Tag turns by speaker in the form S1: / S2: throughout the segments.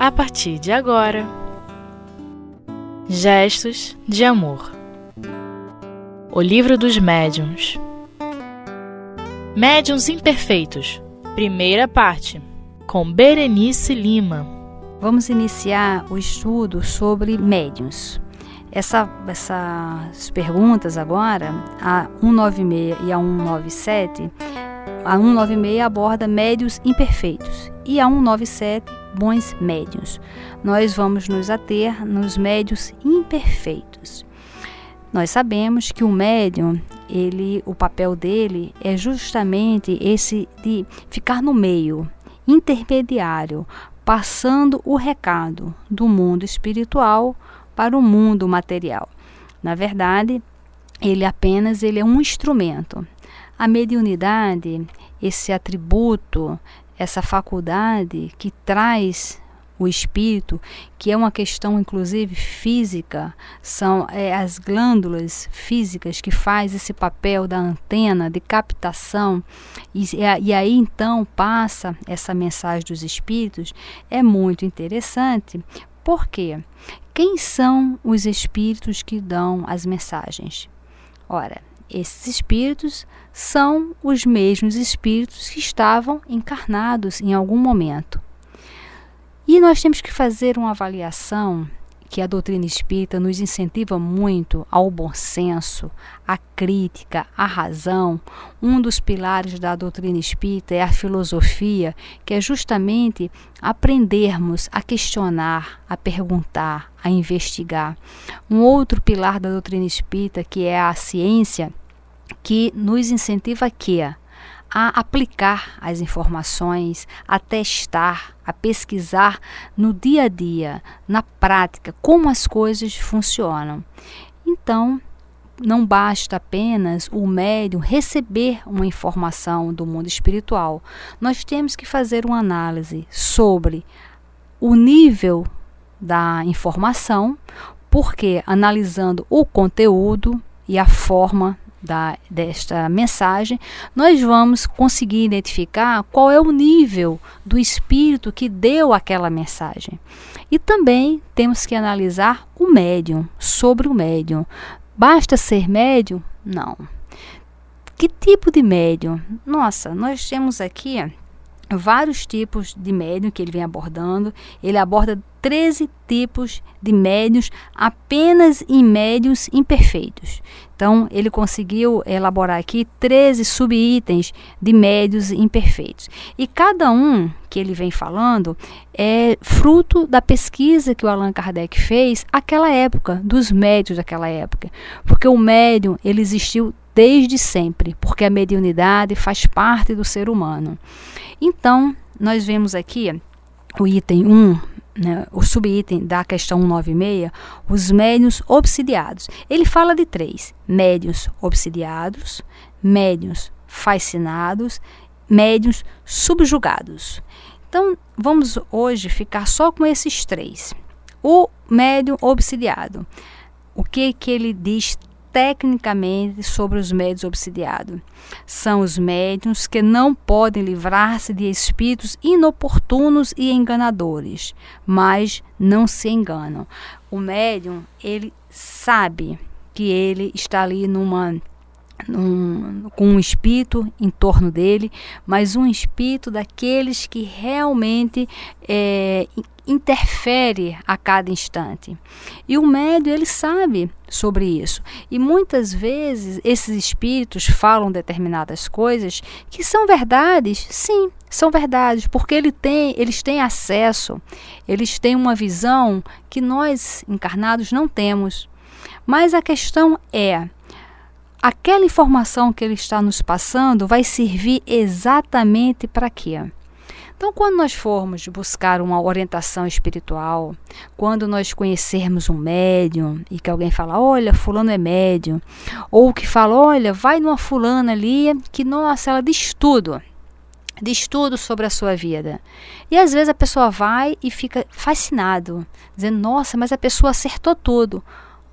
S1: a partir de agora. Gestos de Amor. O Livro dos Médiuns. Médiuns Imperfeitos. Primeira parte. Com Berenice Lima.
S2: Vamos iniciar o estudo sobre médiuns. Essa, essas perguntas agora, a 196 e a 197, a 196 aborda médios imperfeitos. E a 197 bons médios. Nós vamos nos ater nos médios imperfeitos. Nós sabemos que o médium, ele, o papel dele é justamente esse de ficar no meio, intermediário, passando o recado do mundo espiritual para o mundo material. Na verdade, ele apenas ele é um instrumento. A mediunidade, esse atributo, essa faculdade que traz o espírito, que é uma questão inclusive física, são é, as glândulas físicas que faz esse papel da antena de captação e, e aí então passa essa mensagem dos espíritos é muito interessante. Por quê? Quem são os espíritos que dão as mensagens? Ora, esses espíritos são os mesmos espíritos que estavam encarnados em algum momento. E nós temos que fazer uma avaliação que a doutrina espírita nos incentiva muito ao bom senso, à crítica, à razão. Um dos pilares da doutrina espírita é a filosofia, que é justamente aprendermos a questionar, a perguntar, a investigar. Um outro pilar da doutrina espírita, que é a ciência, que nos incentiva a a aplicar as informações, a testar, a pesquisar no dia a dia, na prática, como as coisas funcionam. Então, não basta apenas o médium receber uma informação do mundo espiritual. Nós temos que fazer uma análise sobre o nível da informação, porque analisando o conteúdo e a forma da, desta mensagem, nós vamos conseguir identificar qual é o nível do espírito que deu aquela mensagem. E também temos que analisar o médium, sobre o médium. Basta ser médium? Não. Que tipo de médium? Nossa, nós temos aqui vários tipos de médium que ele vem abordando. Ele aborda 13 tipos de médios apenas em médios imperfeitos. Então, ele conseguiu elaborar aqui 13 subitens de médios imperfeitos. E cada um que ele vem falando é fruto da pesquisa que o Allan Kardec fez naquela época, dos médios daquela época. Porque o médium, ele existiu desde sempre, porque a mediunidade faz parte do ser humano. Então, nós vemos aqui o item 1, né, o subitem da questão 196, os médios obsidiados. Ele fala de três: médios obsidiados, médios fascinados, médios subjugados. Então, vamos hoje ficar só com esses três. O médium obsidiado. O que que ele diz tecnicamente sobre os médios obsidiados. São os médiums que não podem livrar-se de espíritos inoportunos e enganadores, mas não se enganam. O médium, ele sabe que ele está ali numa com um espírito em torno dele, mas um espírito daqueles que realmente é, interfere a cada instante. E o médio ele sabe sobre isso. E muitas vezes esses espíritos falam determinadas coisas que são verdades, sim, são verdades, porque ele tem, eles têm acesso, eles têm uma visão que nós encarnados não temos. Mas a questão é, aquela informação que ele está nos passando vai servir exatamente para quê? Então, quando nós formos buscar uma orientação espiritual, quando nós conhecermos um médium e que alguém fala, olha, fulano é médium, ou que fala, olha, vai numa fulana ali que, nossa, ela diz tudo, diz tudo sobre a sua vida. E às vezes a pessoa vai e fica fascinado, dizendo, nossa, mas a pessoa acertou tudo.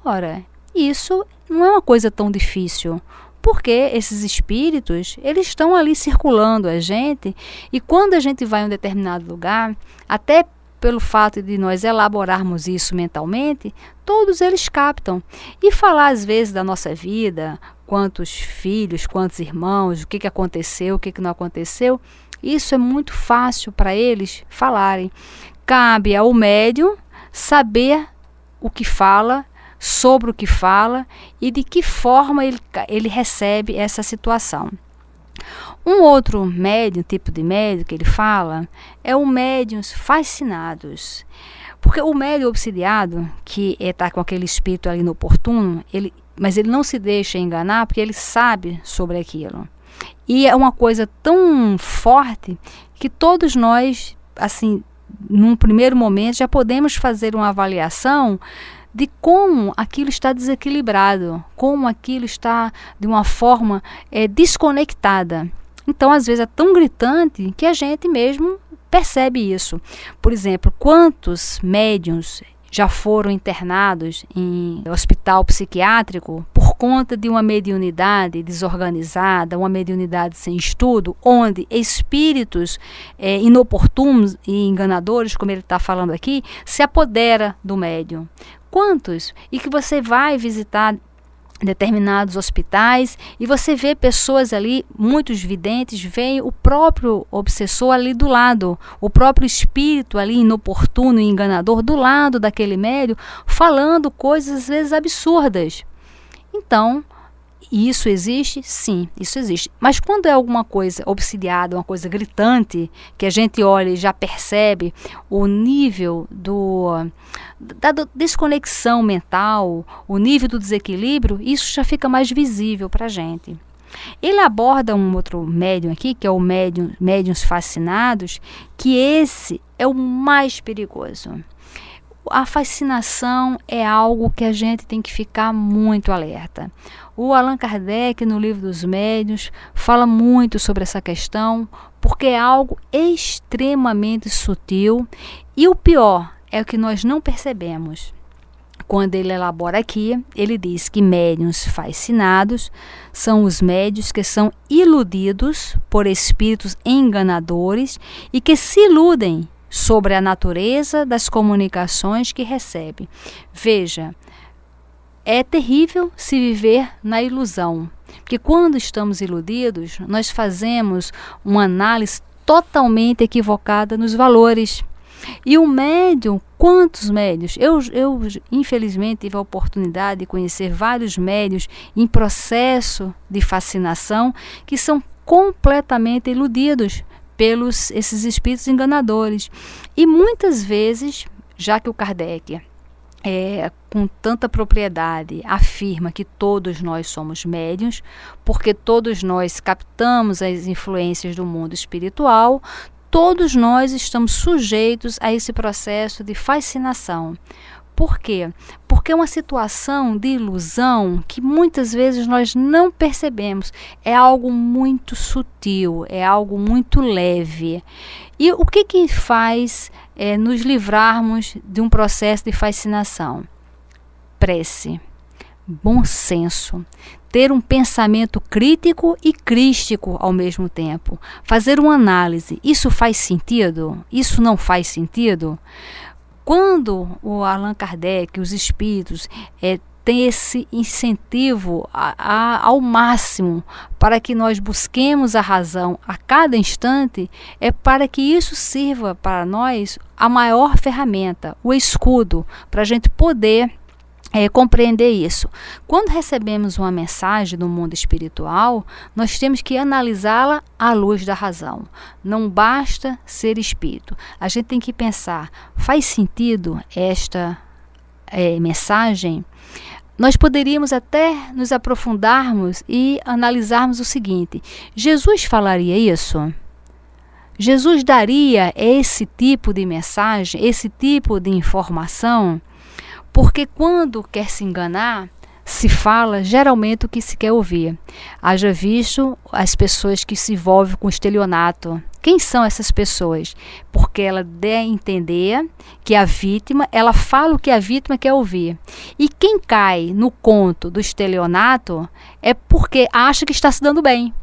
S2: Ora, isso não é uma coisa tão difícil, porque esses espíritos, eles estão ali circulando a gente, e quando a gente vai em um determinado lugar, até pelo fato de nós elaborarmos isso mentalmente, todos eles captam. E falar às vezes da nossa vida, quantos filhos, quantos irmãos, o que, que aconteceu, o que, que não aconteceu, isso é muito fácil para eles falarem. Cabe ao médium saber o que fala, sobre o que fala e de que forma ele, ele recebe essa situação. Um outro médium, tipo de médium que ele fala, é o médiums fascinados. Porque o médium obsidiado, que está com aquele espírito ali no oportuno, ele, mas ele não se deixa enganar porque ele sabe sobre aquilo. E é uma coisa tão forte que todos nós, assim, num primeiro momento, já podemos fazer uma avaliação de como aquilo está desequilibrado, como aquilo está de uma forma é, desconectada. Então, às vezes, é tão gritante que a gente mesmo percebe isso. Por exemplo, quantos médiums já foram internados em hospital psiquiátrico por conta de uma mediunidade desorganizada, uma mediunidade sem estudo, onde espíritos é, inoportunos e enganadores, como ele está falando aqui, se apodera do médium. Quantos? E que você vai visitar determinados hospitais e você vê pessoas ali, muitos videntes, veem o próprio obsessor ali do lado, o próprio espírito ali inoportuno e enganador do lado daquele médium, falando coisas às vezes absurdas. Então, isso existe? Sim, isso existe. Mas quando é alguma coisa obsidiada, uma coisa gritante, que a gente olha e já percebe o nível do, da desconexão mental, o nível do desequilíbrio, isso já fica mais visível para a gente. Ele aborda um outro médium aqui, que é o médium, médiums fascinados, que esse é o mais perigoso. A fascinação é algo que a gente tem que ficar muito alerta. O Allan Kardec, no livro dos médios, fala muito sobre essa questão, porque é algo extremamente sutil e o pior é o que nós não percebemos. Quando ele elabora aqui, ele diz que médiuns fascinados são os médios que são iludidos por espíritos enganadores e que se iludem sobre a natureza das comunicações que recebem. Veja, é terrível se viver na ilusão, porque quando estamos iludidos, nós fazemos uma análise totalmente equivocada nos valores. E o médium, quantos médios? Eu, eu, infelizmente, tive a oportunidade de conhecer vários médios em processo de fascinação que são completamente iludidos pelos esses espíritos enganadores. E muitas vezes, já que o Kardec é, com tanta propriedade afirma que todos nós somos médiuns, porque todos nós captamos as influências do mundo espiritual, todos nós estamos sujeitos a esse processo de fascinação. Por quê? Porque é uma situação de ilusão que muitas vezes nós não percebemos. É algo muito sutil, é algo muito leve. E o que, que faz é, nos livrarmos de um processo de fascinação? Prece, bom senso, ter um pensamento crítico e crístico ao mesmo tempo, fazer uma análise. Isso faz sentido? Isso não faz sentido? Quando o Allan Kardec, os espíritos, é, tem esse incentivo a, a, ao máximo para que nós busquemos a razão a cada instante, é para que isso sirva para nós a maior ferramenta, o escudo, para a gente poder é, compreender isso. Quando recebemos uma mensagem do mundo espiritual, nós temos que analisá-la à luz da razão. Não basta ser espírito. A gente tem que pensar: faz sentido esta é, mensagem? Nós poderíamos até nos aprofundarmos e analisarmos o seguinte: Jesus falaria isso? Jesus daria esse tipo de mensagem, esse tipo de informação? Porque quando quer se enganar, se fala geralmente o que se quer ouvir. Haja visto as pessoas que se envolvem com estelionato. Quem são essas pessoas? Porque ela a entender que a vítima, ela fala o que a vítima quer ouvir. E quem cai no conto do estelionato é porque acha que está se dando bem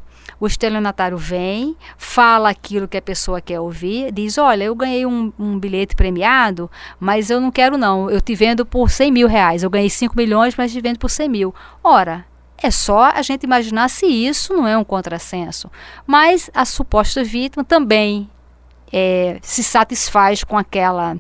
S2: o estelionatário vem, fala aquilo que a pessoa quer ouvir, diz: Olha, eu ganhei um, um, bilhete premiado, mas eu não quero, não. Eu te vendo por 100 mil reais. Eu ganhei 5 milhões, mas te vendo por 100 mil. Ora, é só a gente imaginar se isso não é um contrassenso. Mas a suposta vítima também é, se satisfaz com aquela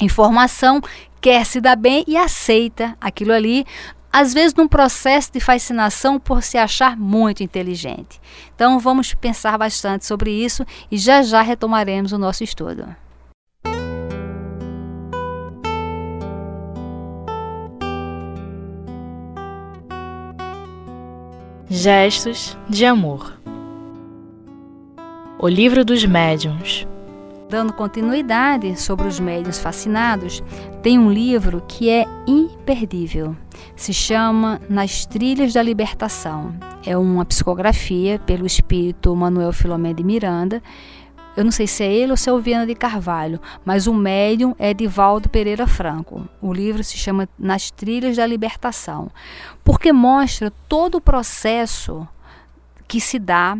S2: informação, quer se dar bem e aceita aquilo ali, às vezes num processo de fascinação por se achar muito inteligente. Então vamos pensar bastante sobre isso e já já retomaremos o nosso estudo.
S1: Gestos de amor. O livro dos médiuns.
S2: Dando continuidade sobre os médiuns fascinados, tem um livro que é imperdível. Se chama Nas Trilhas da Libertação. É uma psicografia pelo espírito Manuel Filomé de Miranda. Eu não sei se é ele ou se é o Viana de Carvalho, mas o médium é Divaldo Pereira Franco. O livro se chama Nas Trilhas da Libertação, porque mostra todo o processo que se dá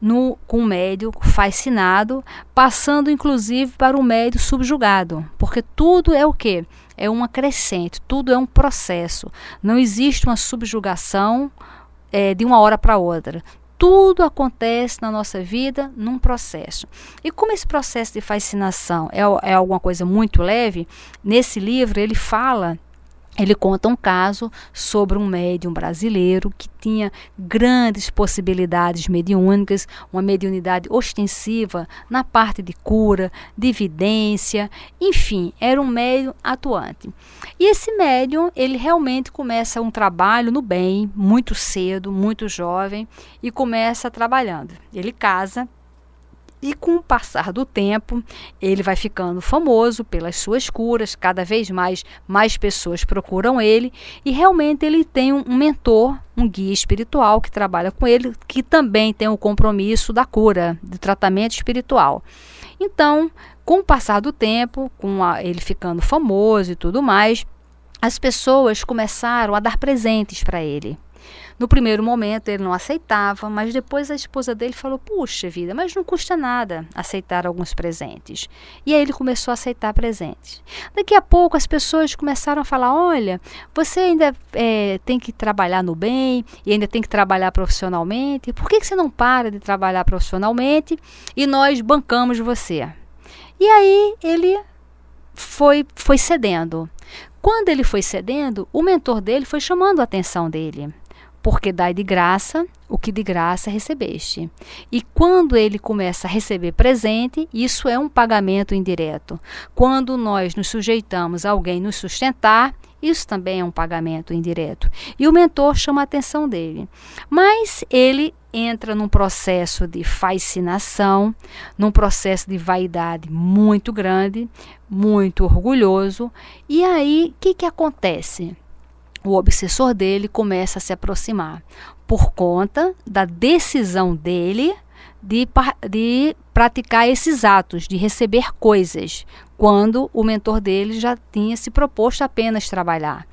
S2: no, com o médio fascinado, passando inclusive para o médio subjugado, porque tudo é o que? É uma crescente, tudo é um processo. Não existe uma subjugação é, de uma hora para outra. Tudo acontece na nossa vida num processo. E como esse processo de fascinação é, é alguma coisa muito leve, nesse livro ele fala ele conta um caso sobre um médium brasileiro que tinha grandes possibilidades mediúnicas, uma mediunidade ostensiva na parte de cura, de evidência, enfim, era um médium atuante. E esse médium, ele realmente começa um trabalho no bem, muito cedo, muito jovem, e começa trabalhando. Ele casa e com o passar do tempo, ele vai ficando famoso pelas suas curas, cada vez mais mais pessoas procuram ele e realmente ele tem um mentor, um guia espiritual que trabalha com ele, que também tem o compromisso da cura, do tratamento espiritual. Então, com o passar do tempo, com a, ele ficando famoso e tudo mais, as pessoas começaram a dar presentes para ele. No primeiro momento ele não aceitava, mas depois a esposa dele falou: Puxa vida, mas não custa nada aceitar alguns presentes. E aí ele começou a aceitar presentes. Daqui a pouco as pessoas começaram a falar: Olha, você ainda é, tem que trabalhar no bem e ainda tem que trabalhar profissionalmente. Por que, que você não para de trabalhar profissionalmente e nós bancamos você? E aí ele foi, foi cedendo. Quando ele foi cedendo, o mentor dele foi chamando a atenção dele porque dai de graça o que de graça recebeste. E quando ele começa a receber presente, isso é um pagamento indireto. Quando nós nos sujeitamos a alguém nos sustentar, isso também é um pagamento indireto. E o mentor chama a atenção dele. Mas ele entra num processo de fascinação, num processo de vaidade muito grande, muito orgulhoso. E aí, o que, que acontece? O obsessor dele começa a se aproximar por conta da decisão dele de, de praticar esses atos, de receber coisas, quando o mentor dele já tinha se proposto apenas trabalhar.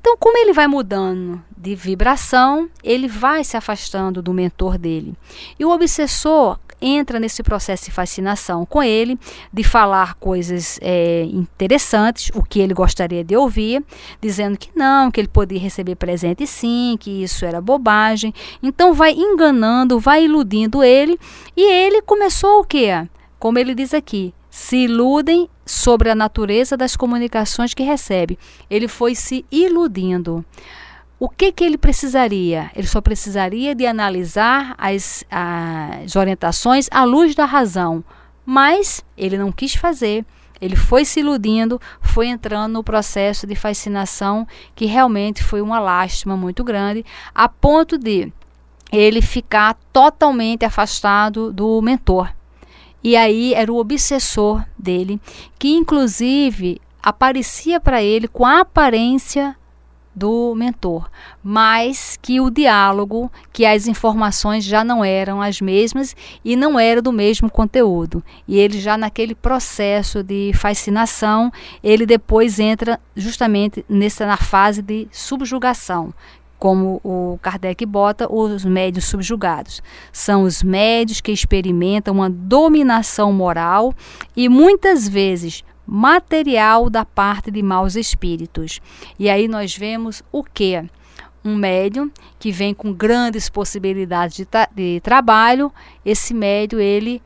S2: Então, como ele vai mudando de vibração, ele vai se afastando do mentor dele. E o obsessor entra nesse processo de fascinação com ele, de falar coisas é, interessantes, o que ele gostaria de ouvir, dizendo que não, que ele podia receber presente sim, que isso era bobagem. Então vai enganando, vai iludindo ele, e ele começou o quê? Como ele diz aqui, se iludem sobre a natureza das comunicações que recebe. Ele foi se iludindo. O que, que ele precisaria? Ele só precisaria de analisar as, as orientações à luz da razão. Mas ele não quis fazer. Ele foi se iludindo, foi entrando no processo de fascinação que realmente foi uma lástima muito grande, a ponto de ele ficar totalmente afastado do mentor. E aí era o obsessor dele, que inclusive aparecia para ele com a aparência do mentor, mas que o diálogo, que as informações já não eram as mesmas e não era do mesmo conteúdo. E ele já naquele processo de fascinação, ele depois entra justamente nessa na fase de subjugação, como o Kardec bota, os médios subjugados. São os médios que experimentam uma dominação moral e muitas vezes material da parte de maus espíritos. E aí nós vemos o que? Um médium que vem com grandes possibilidades de, tra de trabalho, esse médium ele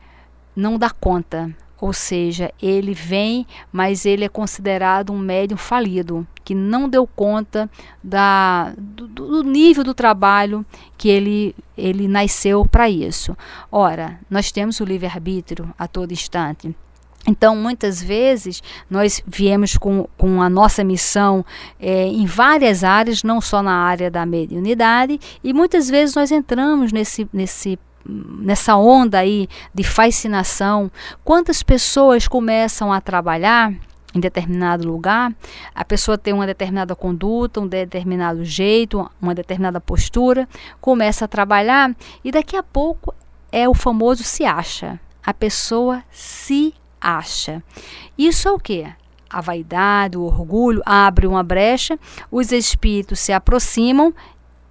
S2: não dá conta, ou seja, ele vem, mas ele é considerado um médium falido, que não deu conta da, do, do nível do trabalho que ele, ele nasceu para isso. Ora, nós temos o livre-arbítrio a todo instante. Então, muitas vezes, nós viemos com, com a nossa missão é, em várias áreas, não só na área da mediunidade, e muitas vezes nós entramos nesse, nesse nessa onda aí de fascinação, quantas pessoas começam a trabalhar em determinado lugar, a pessoa tem uma determinada conduta, um determinado jeito, uma determinada postura, começa a trabalhar e daqui a pouco é o famoso se acha. A pessoa se acha. Isso é o que? A vaidade, o orgulho abre uma brecha, os espíritos se aproximam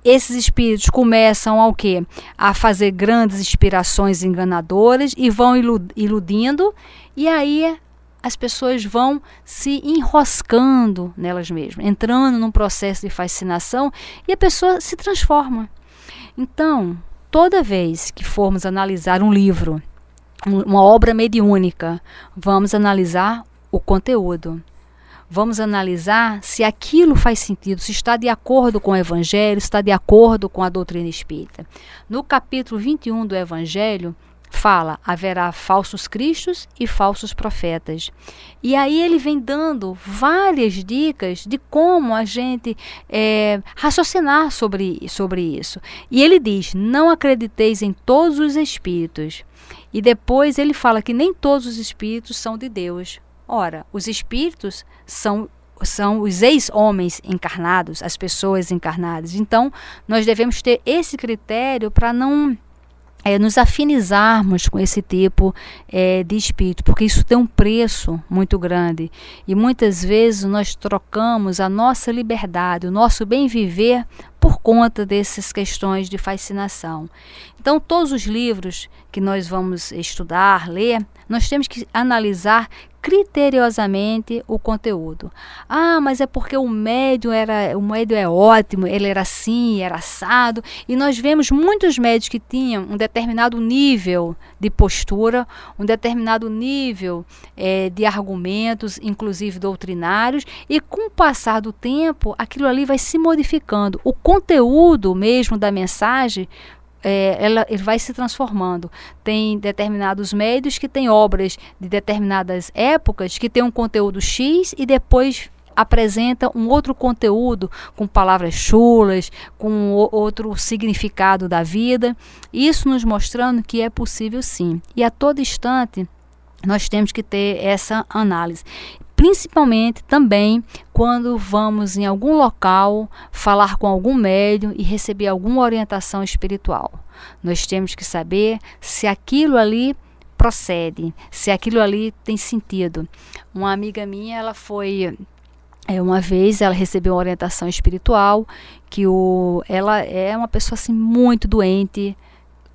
S2: esses espíritos começam ao quê? A fazer grandes inspirações enganadoras e vão iludindo, e aí as pessoas vão se enroscando nelas mesmas, entrando num processo de fascinação e a pessoa se transforma. Então, toda vez que formos analisar um livro, uma obra mediúnica, vamos analisar o conteúdo. Vamos analisar se aquilo faz sentido, se está de acordo com o Evangelho, se está de acordo com a doutrina espírita. No capítulo 21 do Evangelho, fala: haverá falsos cristos e falsos profetas. E aí ele vem dando várias dicas de como a gente é, raciocinar sobre, sobre isso. E ele diz: não acrediteis em todos os espíritos. E depois ele fala que nem todos os espíritos são de Deus. Ora, os espíritos são são os ex-homens encarnados, as pessoas encarnadas. Então, nós devemos ter esse critério para não é, nos afinizarmos com esse tipo é, de espírito, porque isso tem um preço muito grande. E muitas vezes nós trocamos a nossa liberdade, o nosso bem viver, por conta dessas questões de fascinação. Então, todos os livros que nós vamos estudar, ler, nós temos que analisar criteriosamente o conteúdo. Ah, mas é porque o médium era, o médium é ótimo, ele era assim, era assado, e nós vemos muitos médios que tinham um determinado nível de postura, um determinado nível é, de argumentos, inclusive doutrinários, e com o passar do tempo, aquilo ali vai se modificando. O conteúdo mesmo da mensagem é, ela, ele vai se transformando. Tem determinados médios que têm obras de determinadas épocas que têm um conteúdo X e depois apresenta um outro conteúdo com palavras chulas, com outro significado da vida. Isso nos mostrando que é possível sim. E a todo instante nós temos que ter essa análise principalmente também quando vamos em algum local falar com algum médium e receber alguma orientação espiritual. Nós temos que saber se aquilo ali procede, se aquilo ali tem sentido. Uma amiga minha, ela foi é, uma vez ela recebeu uma orientação espiritual que o, ela é uma pessoa assim muito doente,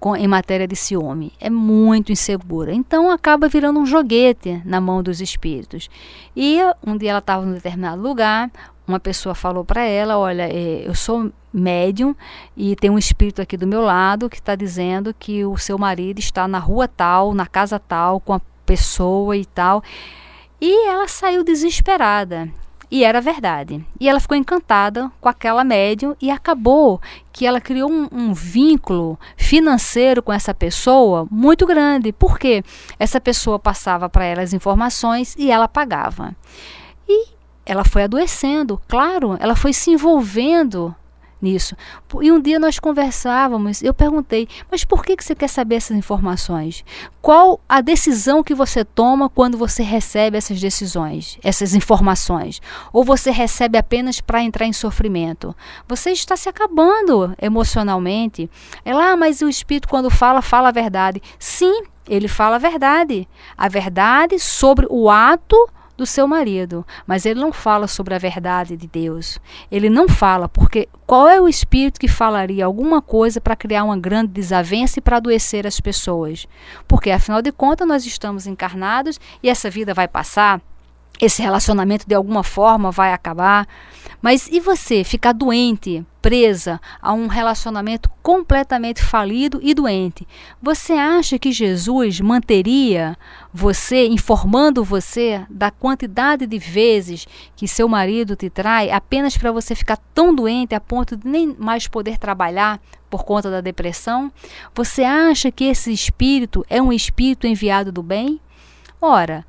S2: com, em matéria de ciúme. É muito insegura. Então acaba virando um joguete na mão dos espíritos. E um dia ela estava em determinado lugar, uma pessoa falou para ela: Olha, é, eu sou médium e tem um espírito aqui do meu lado que está dizendo que o seu marido está na rua tal, na casa tal, com a pessoa e tal. E ela saiu desesperada. E era verdade. E ela ficou encantada com aquela médium e acabou que ela criou um, um, vínculo financeiro com essa pessoa muito grande. Porque essa pessoa passava para ela as informações e ela pagava. E ela foi adoecendo, claro, ela foi se envolvendo nisso. E um dia nós conversávamos, eu perguntei, mas por que, que você quer saber essas informações? Qual a decisão que você toma quando você recebe essas decisões, essas informações? Ou você recebe apenas para entrar em sofrimento? Você está se acabando emocionalmente. É lá, mas o Espírito, quando fala, fala a verdade. Sim, ele fala a verdade. A verdade sobre o ato do seu marido, mas ele não fala sobre a verdade de Deus. Ele não fala porque qual é o espírito que falaria alguma coisa para criar uma grande desavença e para adoecer as pessoas? Porque afinal de contas nós estamos encarnados e essa vida vai passar esse relacionamento de alguma forma vai acabar. Mas e você ficar doente, presa a um relacionamento completamente falido e doente? Você acha que Jesus manteria você, informando você da quantidade de vezes que seu marido te trai apenas para você ficar tão doente a ponto de nem mais poder trabalhar por conta da depressão? Você acha que esse espírito é um espírito enviado do bem? Ora,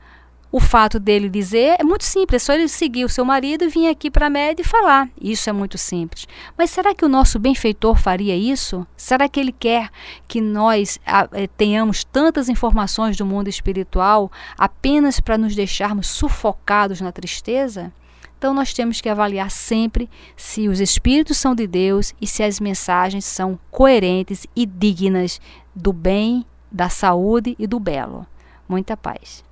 S2: o fato dele dizer é muito simples, é só ele seguir o seu marido e vir aqui para a média e falar. Isso é muito simples. Mas será que o nosso benfeitor faria isso? Será que ele quer que nós a, eh, tenhamos tantas informações do mundo espiritual apenas para nos deixarmos sufocados na tristeza? Então nós temos que avaliar sempre se os espíritos são de Deus e se as mensagens são coerentes e dignas do bem, da saúde e do belo. Muita paz.